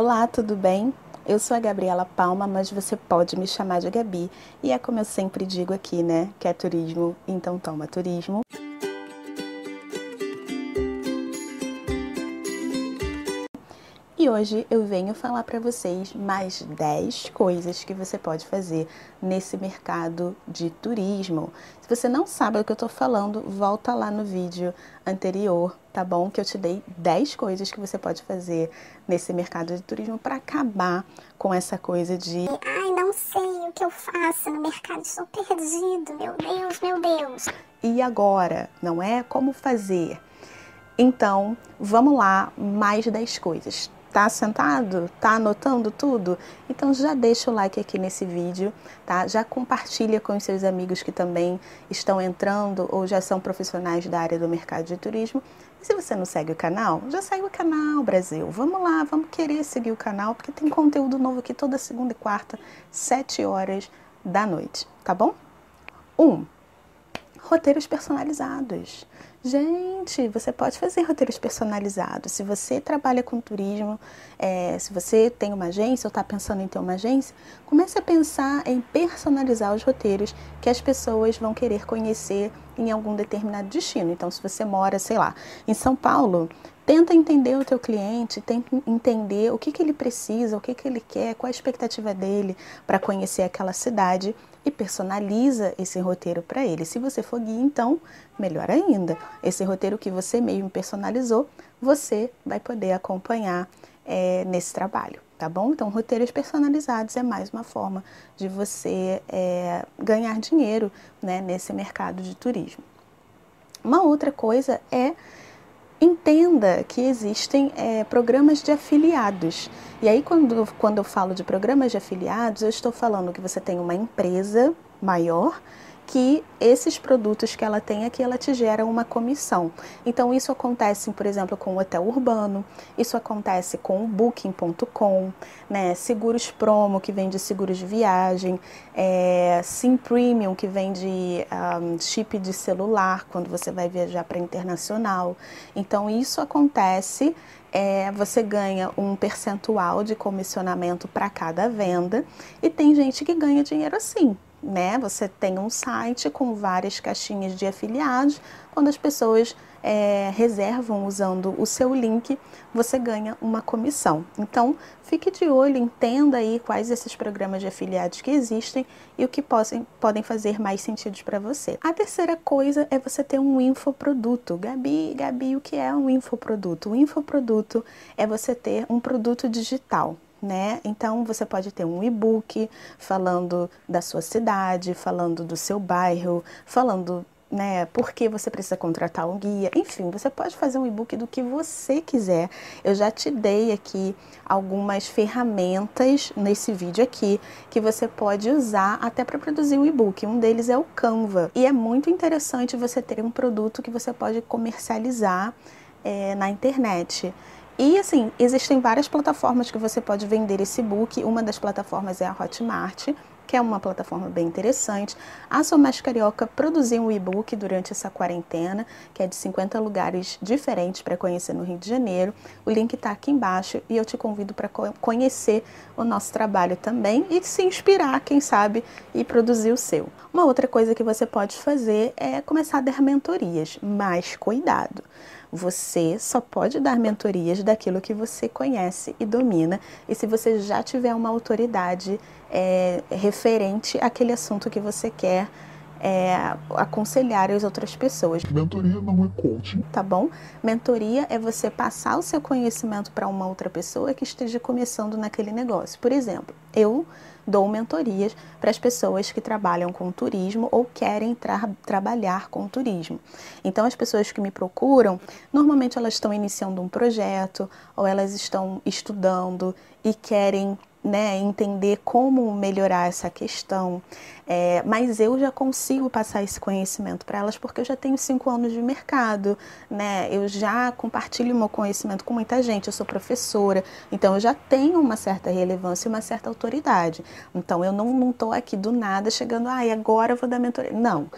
Olá, tudo bem? Eu sou a Gabriela Palma, mas você pode me chamar de Gabi. E é como eu sempre digo aqui, né? Que é turismo, então toma turismo. E hoje eu venho falar para vocês mais 10 coisas que você pode fazer nesse mercado de turismo. Se você não sabe o que eu estou falando, volta lá no vídeo anterior, tá bom? Que eu te dei 10 coisas que você pode fazer nesse mercado de turismo para acabar com essa coisa de ai, não sei o que eu faço no mercado, estou perdido, meu Deus, meu Deus. E agora, não é como fazer? Então, vamos lá, mais 10 coisas Tá sentado? Tá anotando tudo? Então já deixa o like aqui nesse vídeo, tá? Já compartilha com os seus amigos que também estão entrando ou já são profissionais da área do mercado de turismo. E se você não segue o canal, já segue o canal, Brasil. Vamos lá, vamos querer seguir o canal, porque tem conteúdo novo aqui toda segunda e quarta, 7 horas da noite, tá bom? 1. Um, roteiros personalizados. Gente, você pode fazer roteiros personalizados. Se você trabalha com turismo, é, se você tem uma agência ou está pensando em ter uma agência, comece a pensar em personalizar os roteiros que as pessoas vão querer conhecer em algum determinado destino. Então, se você mora, sei lá, em São Paulo, tenta entender o teu cliente, tenta entender o que, que ele precisa, o que, que ele quer, qual a expectativa dele para conhecer aquela cidade e personaliza esse roteiro para ele. Se você for guia, então, melhor ainda. Esse roteiro que você mesmo personalizou, você vai poder acompanhar é, nesse trabalho, tá bom? Então, roteiros personalizados é mais uma forma de você é, ganhar dinheiro né, nesse mercado de turismo. Uma outra coisa é entenda que existem é, programas de afiliados. E aí, quando, quando eu falo de programas de afiliados, eu estou falando que você tem uma empresa maior que esses produtos que ela tem aqui, ela te gera uma comissão. Então, isso acontece, por exemplo, com o hotel urbano, isso acontece com o Booking.com, né? Seguros Promo, que vende seguros de viagem, é, Sim Premium, que vende um, chip de celular quando você vai viajar para internacional. Então, isso acontece. É, você ganha um percentual de comissionamento para cada venda e tem gente que ganha dinheiro assim, né? Você tem um site com várias caixinhas de afiliados. Quando as pessoas é, reservam usando o seu link, você ganha uma comissão. Então, fique de olho, entenda aí quais esses programas de afiliados que existem e o que possam, podem fazer mais sentido para você. A terceira coisa é você ter um infoproduto. Gabi, Gabi, o que é um infoproduto? O infoproduto é você ter um produto digital né? Então você pode ter um e-book falando da sua cidade, falando do seu bairro, falando né, por que você precisa contratar um guia, enfim, você pode fazer um e-book do que você quiser. Eu já te dei aqui algumas ferramentas nesse vídeo aqui que você pode usar até para produzir um e-book. Um deles é o Canva e é muito interessante você ter um produto que você pode comercializar é, na internet. E assim, existem várias plataformas que você pode vender esse book. Uma das plataformas é a Hotmart, que é uma plataforma bem interessante. A Sou Carioca produziu um e-book durante essa quarentena, que é de 50 lugares diferentes para conhecer no Rio de Janeiro. O link está aqui embaixo e eu te convido para conhecer o nosso trabalho também e se inspirar, quem sabe, e produzir o seu. Uma outra coisa que você pode fazer é começar a dar mentorias, mas cuidado. Você só pode dar mentorias daquilo que você conhece e domina, e se você já tiver uma autoridade é, referente àquele assunto que você quer é, aconselhar as outras pessoas. Mentoria não é coaching. Tá bom? Mentoria é você passar o seu conhecimento para uma outra pessoa que esteja começando naquele negócio. Por exemplo, eu dou mentorias para as pessoas que trabalham com turismo ou querem tra trabalhar com turismo. Então, as pessoas que me procuram, normalmente elas estão iniciando um projeto ou elas estão estudando e querem né, entender como melhorar essa questão. É, mas eu já consigo passar esse conhecimento para elas porque eu já tenho cinco anos de mercado, né? Eu já compartilho meu conhecimento com muita gente. Eu sou professora, então eu já tenho uma certa relevância e uma certa autoridade. Então eu não estou aqui do nada chegando, ah, e agora eu vou dar mentoria. Não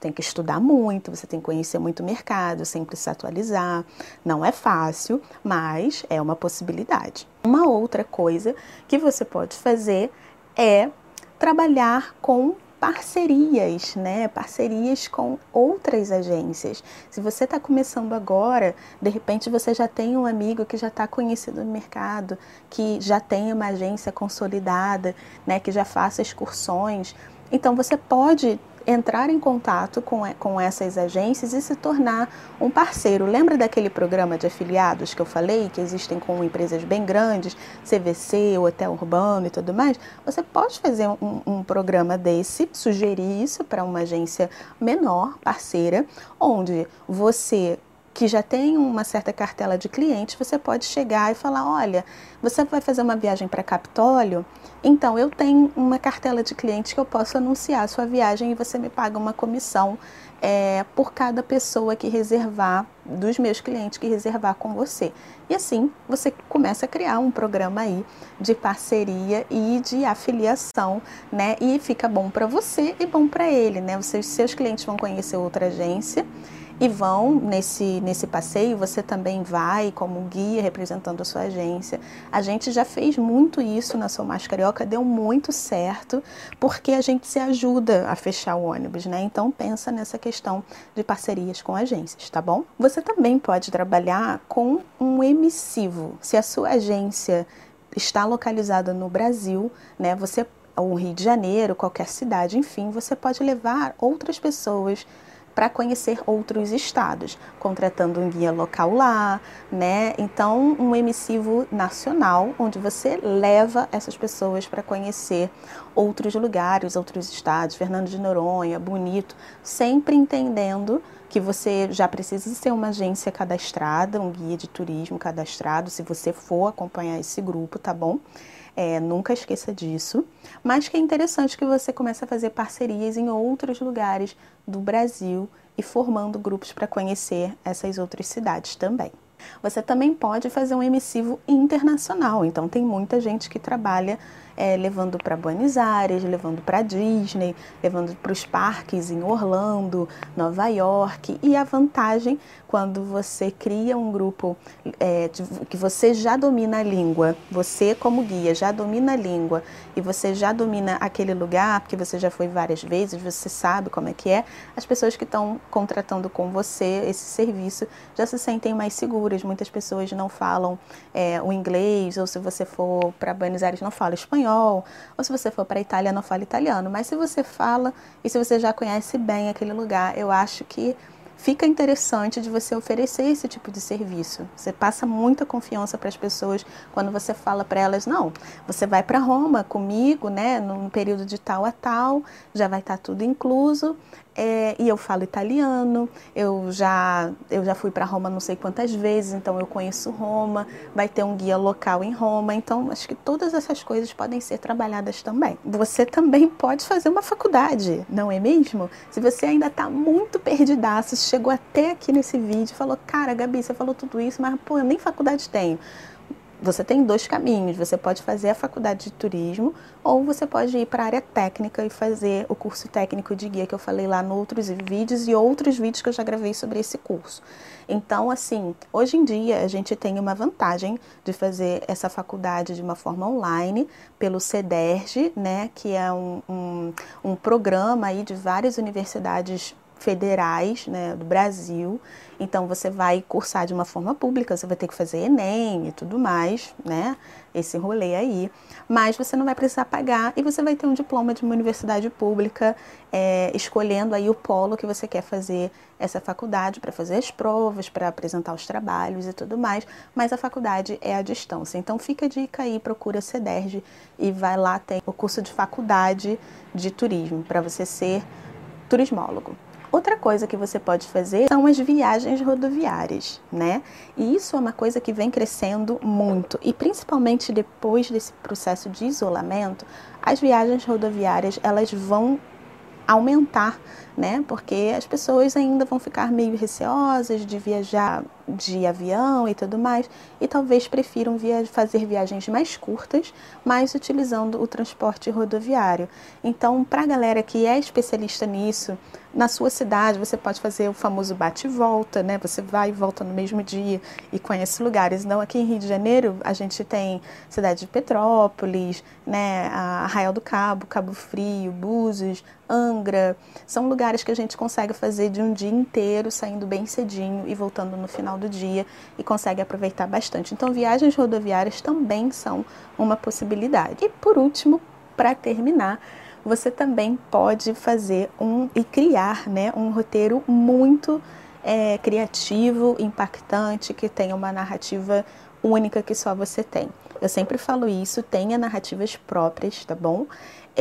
tem que estudar muito, você tem que conhecer muito o mercado, sempre se atualizar. Não é fácil, mas é uma possibilidade. Uma outra coisa que você pode fazer é trabalhar com parcerias, né? Parcerias com outras agências. Se você está começando agora, de repente você já tem um amigo que já está conhecido no mercado, que já tem uma agência consolidada, né? Que já faça excursões. Então você pode entrar em contato com, com essas agências e se tornar um parceiro. Lembra daquele programa de afiliados que eu falei, que existem com empresas bem grandes, CVC, Hotel Urbano e tudo mais? Você pode fazer um, um programa desse, sugerir isso para uma agência menor, parceira, onde você que já tem uma certa cartela de clientes, você pode chegar e falar: olha, você vai fazer uma viagem para Capitólio, então eu tenho uma cartela de clientes que eu posso anunciar a sua viagem e você me paga uma comissão é, por cada pessoa que reservar, dos meus clientes que reservar com você. E assim você começa a criar um programa aí de parceria e de afiliação, né? E fica bom para você e bom para ele, né? Os seus, seus clientes vão conhecer outra agência e vão nesse, nesse passeio, você também vai como guia representando a sua agência. A gente já fez muito isso na Sou Carioca, deu muito certo, porque a gente se ajuda a fechar o ônibus, né? Então pensa nessa questão de parcerias com agências, tá bom? Você também pode trabalhar com um emissivo. Se a sua agência está localizada no Brasil, né? Você ou Rio de Janeiro, qualquer cidade, enfim, você pode levar outras pessoas para conhecer outros estados, contratando um guia local lá, né? Então, um emissivo nacional, onde você leva essas pessoas para conhecer outros lugares, outros estados, Fernando de Noronha, Bonito, sempre entendendo que você já precisa ser uma agência cadastrada, um guia de turismo cadastrado, se você for acompanhar esse grupo, tá bom? É, nunca esqueça disso. Mas que é interessante que você comece a fazer parcerias em outros lugares do Brasil e formando grupos para conhecer essas outras cidades também. Você também pode fazer um emissivo internacional, então tem muita gente que trabalha é, levando para Buenos Aires, levando para Disney, levando para os parques em Orlando, Nova York. E a vantagem quando você cria um grupo é, de, que você já domina a língua, você como guia já domina a língua e você já domina aquele lugar, porque você já foi várias vezes, você sabe como é que é, as pessoas que estão contratando com você esse serviço já se sentem mais seguras. Muitas pessoas não falam é, o inglês, ou se você for para Buenos Aires não fala espanhol espanhol, ou se você for para a Itália, não fala italiano. Mas se você fala e se você já conhece bem aquele lugar, eu acho que fica interessante de você oferecer esse tipo de serviço. Você passa muita confiança para as pessoas quando você fala para elas, não, você vai para Roma comigo, né, num período de tal a tal, já vai estar tá tudo incluso é, e eu falo italiano, eu já, eu já fui para Roma não sei quantas vezes, então eu conheço Roma, vai ter um guia local em Roma, então acho que todas essas coisas podem ser trabalhadas também. Você também pode fazer uma faculdade, não é mesmo? Se você ainda está muito perdidaço, chegou até aqui nesse vídeo e falou, cara, Gabi, você falou tudo isso, mas pô, eu nem faculdade tenho você tem dois caminhos. Você pode fazer a faculdade de turismo ou você pode ir para a área técnica e fazer o curso técnico de guia que eu falei lá no outros vídeos e outros vídeos que eu já gravei sobre esse curso. Então, assim, hoje em dia a gente tem uma vantagem de fazer essa faculdade de uma forma online pelo CEDERJ, né, que é um, um, um programa aí de várias universidades federais né, do Brasil. Então você vai cursar de uma forma pública, você vai ter que fazer Enem e tudo mais, né? Esse rolê aí. Mas você não vai precisar pagar e você vai ter um diploma de uma universidade pública, é, escolhendo aí o polo que você quer fazer essa faculdade para fazer as provas, para apresentar os trabalhos e tudo mais. Mas a faculdade é à distância. Então fica a dica aí, procura CEDERJ e vai lá, tem o curso de faculdade de turismo para você ser turismólogo. Outra coisa que você pode fazer são as viagens rodoviárias, né? E isso é uma coisa que vem crescendo muito e principalmente depois desse processo de isolamento, as viagens rodoviárias elas vão aumentar, né? Porque as pessoas ainda vão ficar meio receosas de viajar de avião e tudo mais, e talvez prefiram via fazer viagens mais curtas, mas utilizando o transporte rodoviário. Então, para a galera que é especialista nisso, na sua cidade você pode fazer o famoso bate volta, né? Você vai e volta no mesmo dia e conhece lugares. Então, aqui em Rio de Janeiro, a gente tem cidade de Petrópolis, né? Arraial do Cabo, Cabo Frio, Búzios, Angra. São lugares que a gente consegue fazer de um dia inteiro, saindo bem cedinho e voltando no final do dia e consegue aproveitar bastante. Então, viagens rodoviárias também são uma possibilidade. E por último, para terminar, você também pode fazer um e criar né, um roteiro muito é, criativo, impactante, que tenha uma narrativa única que só você tem. Eu sempre falo isso, tenha narrativas próprias, tá bom?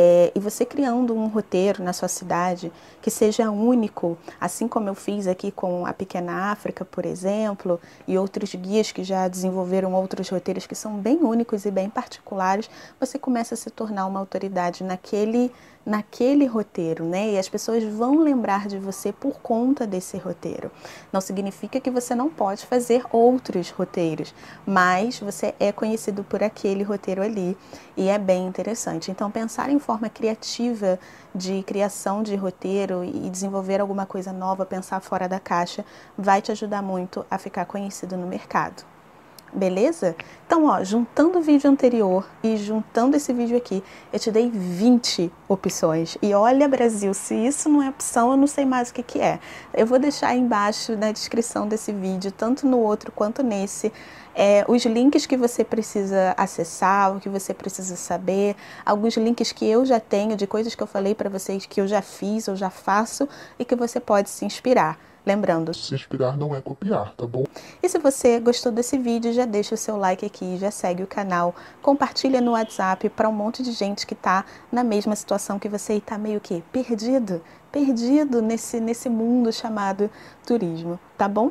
É, e você criando um roteiro na sua cidade que seja único, assim como eu fiz aqui com a Pequena África, por exemplo, e outros guias que já desenvolveram outros roteiros que são bem únicos e bem particulares, você começa a se tornar uma autoridade naquele naquele roteiro, né? E as pessoas vão lembrar de você por conta desse roteiro. Não significa que você não pode fazer outros roteiros, mas você é conhecido por aquele roteiro ali e é bem interessante. Então, pensar em forma criativa de criação de roteiro e desenvolver alguma coisa nova, pensar fora da caixa, vai te ajudar muito a ficar conhecido no mercado. Beleza? Então, ó, juntando o vídeo anterior e juntando esse vídeo aqui, eu te dei 20 opções. E olha, Brasil, se isso não é opção, eu não sei mais o que, que é. Eu vou deixar aí embaixo na descrição desse vídeo, tanto no outro quanto nesse, é, os links que você precisa acessar, o que você precisa saber, alguns links que eu já tenho de coisas que eu falei para vocês que eu já fiz ou já faço e que você pode se inspirar. Lembrando, se inspirar não é copiar, tá bom? E se você gostou desse vídeo, já deixa o seu like aqui, já segue o canal, compartilha no WhatsApp para um monte de gente que está na mesma situação que você e está meio que perdido, perdido nesse, nesse mundo chamado turismo, tá bom?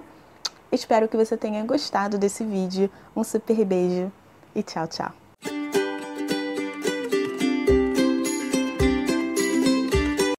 Espero que você tenha gostado desse vídeo. Um super beijo e tchau, tchau.